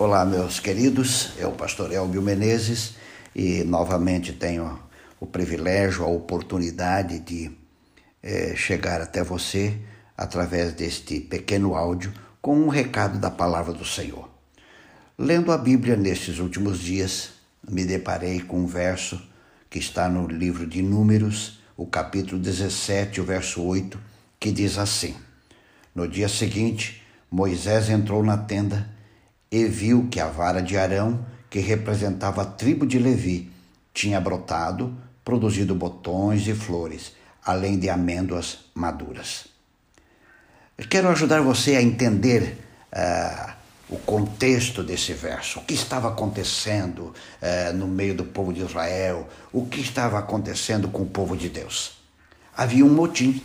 Olá, meus queridos, é o pastor Elbio Menezes e novamente tenho o privilégio, a oportunidade de é, chegar até você através deste pequeno áudio com um recado da palavra do Senhor. Lendo a Bíblia nestes últimos dias, me deparei com um verso que está no livro de Números, o capítulo 17, o verso 8, que diz assim: No dia seguinte, Moisés entrou na tenda e viu que a vara de Arão, que representava a tribo de Levi, tinha brotado, produzido botões e flores, além de amêndoas maduras. Eu quero ajudar você a entender uh, o contexto desse verso, o que estava acontecendo uh, no meio do povo de Israel, o que estava acontecendo com o povo de Deus. Havia um motim.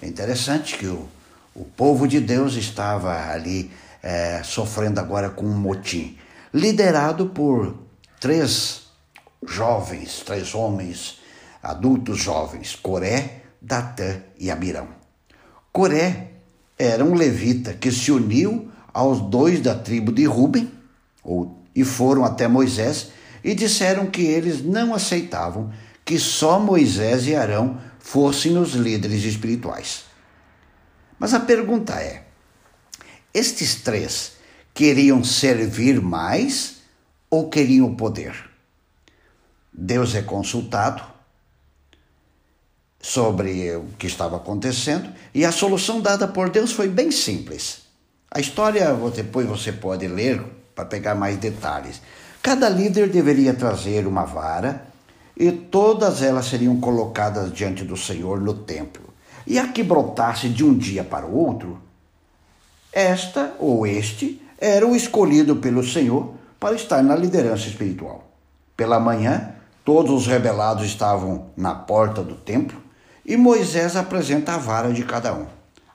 É interessante que o, o povo de Deus estava ali é, sofrendo agora com um motim, liderado por três jovens, três homens adultos jovens, Coré, Datã e Abirão. Coré era um levita que se uniu aos dois da tribo de Ruben, ou, e foram até Moisés e disseram que eles não aceitavam que só Moisés e Arão fossem os líderes espirituais. Mas a pergunta é: estes três queriam servir mais ou queriam poder? Deus é consultado sobre o que estava acontecendo e a solução dada por Deus foi bem simples. A história depois você pode ler para pegar mais detalhes. Cada líder deveria trazer uma vara e todas elas seriam colocadas diante do Senhor no templo. E a que brotasse de um dia para o outro esta ou este era o escolhido pelo Senhor para estar na liderança espiritual. Pela manhã, todos os rebelados estavam na porta do templo e Moisés apresenta a vara de cada um.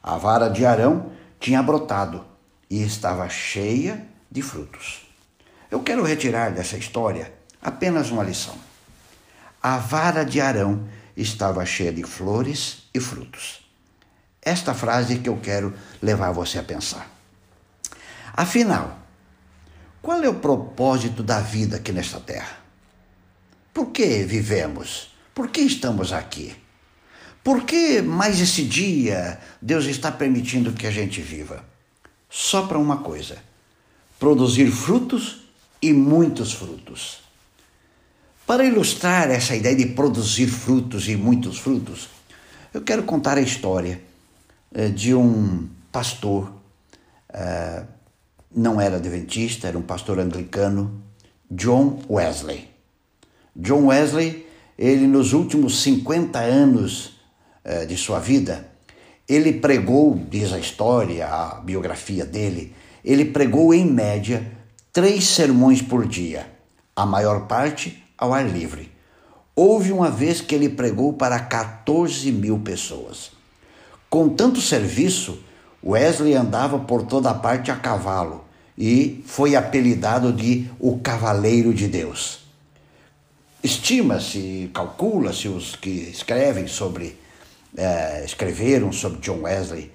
A vara de Arão tinha brotado e estava cheia de frutos. Eu quero retirar dessa história apenas uma lição. A vara de Arão estava cheia de flores e frutos esta frase que eu quero levar você a pensar. Afinal, qual é o propósito da vida aqui nesta terra? Por que vivemos? Por que estamos aqui? Por que mais esse dia Deus está permitindo que a gente viva? Só para uma coisa: produzir frutos e muitos frutos. Para ilustrar essa ideia de produzir frutos e muitos frutos, eu quero contar a história de um pastor, eh, não era adventista, era um pastor anglicano, John Wesley. John Wesley, ele nos últimos 50 anos eh, de sua vida, ele pregou, diz a história, a biografia dele, ele pregou em média três sermões por dia, a maior parte ao ar livre. Houve uma vez que ele pregou para 14 mil pessoas. Com tanto serviço, Wesley andava por toda parte a cavalo e foi apelidado de o Cavaleiro de Deus. Estima-se, calcula-se os que escrevem sobre, eh, escreveram sobre John Wesley,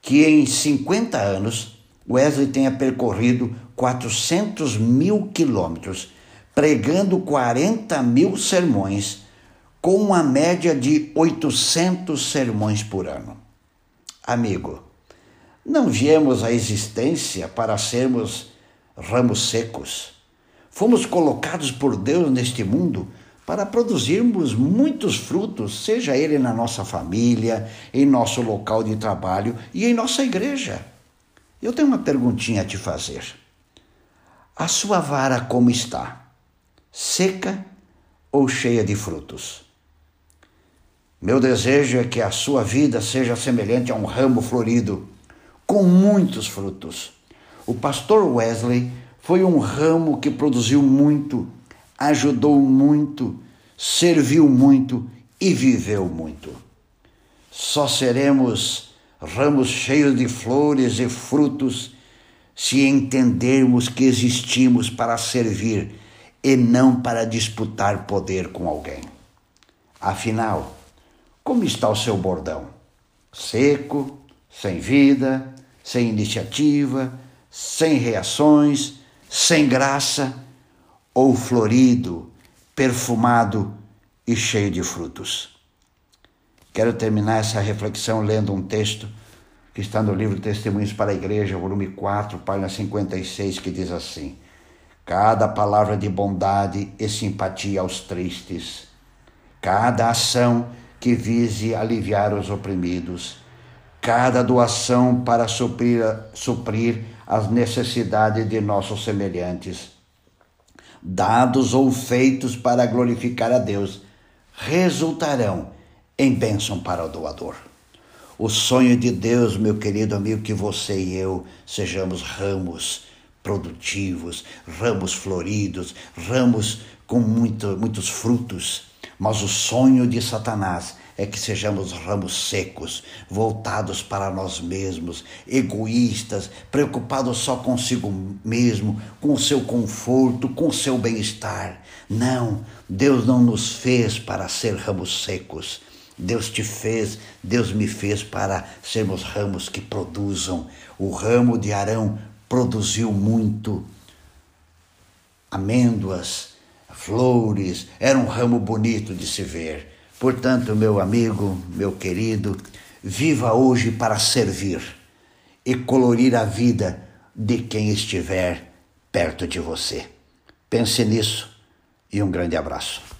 que em 50 anos Wesley tenha percorrido 400 mil quilômetros, pregando 40 mil sermões, com uma média de 800 sermões por ano. Amigo, não viemos à existência para sermos ramos secos. Fomos colocados por Deus neste mundo para produzirmos muitos frutos, seja ele na nossa família, em nosso local de trabalho e em nossa igreja. Eu tenho uma perguntinha a te fazer. A sua vara como está? Seca ou cheia de frutos? Meu desejo é que a sua vida seja semelhante a um ramo florido, com muitos frutos. O pastor Wesley foi um ramo que produziu muito, ajudou muito, serviu muito e viveu muito. Só seremos ramos cheios de flores e frutos se entendermos que existimos para servir e não para disputar poder com alguém. Afinal, como está o seu bordão? Seco, sem vida, sem iniciativa, sem reações, sem graça ou florido, perfumado e cheio de frutos. Quero terminar essa reflexão lendo um texto que está no livro Testemunhos para a Igreja, volume 4, página 56, que diz assim: Cada palavra de bondade e simpatia aos tristes, cada ação que vise aliviar os oprimidos, cada doação para suprir, suprir as necessidades de nossos semelhantes, dados ou feitos para glorificar a Deus, resultarão em bênção para o doador. O sonho de Deus, meu querido amigo, que você e eu sejamos ramos produtivos, ramos floridos, ramos com muito, muitos frutos. Mas o sonho de Satanás é que sejamos ramos secos, voltados para nós mesmos, egoístas, preocupados só consigo mesmo, com o seu conforto, com o seu bem-estar. Não, Deus não nos fez para ser ramos secos. Deus te fez, Deus me fez para sermos ramos que produzam. O ramo de Arão produziu muito amêndoas, flores, era um ramo bonito de se ver. Portanto, meu amigo, meu querido, viva hoje para servir e colorir a vida de quem estiver perto de você. Pense nisso e um grande abraço.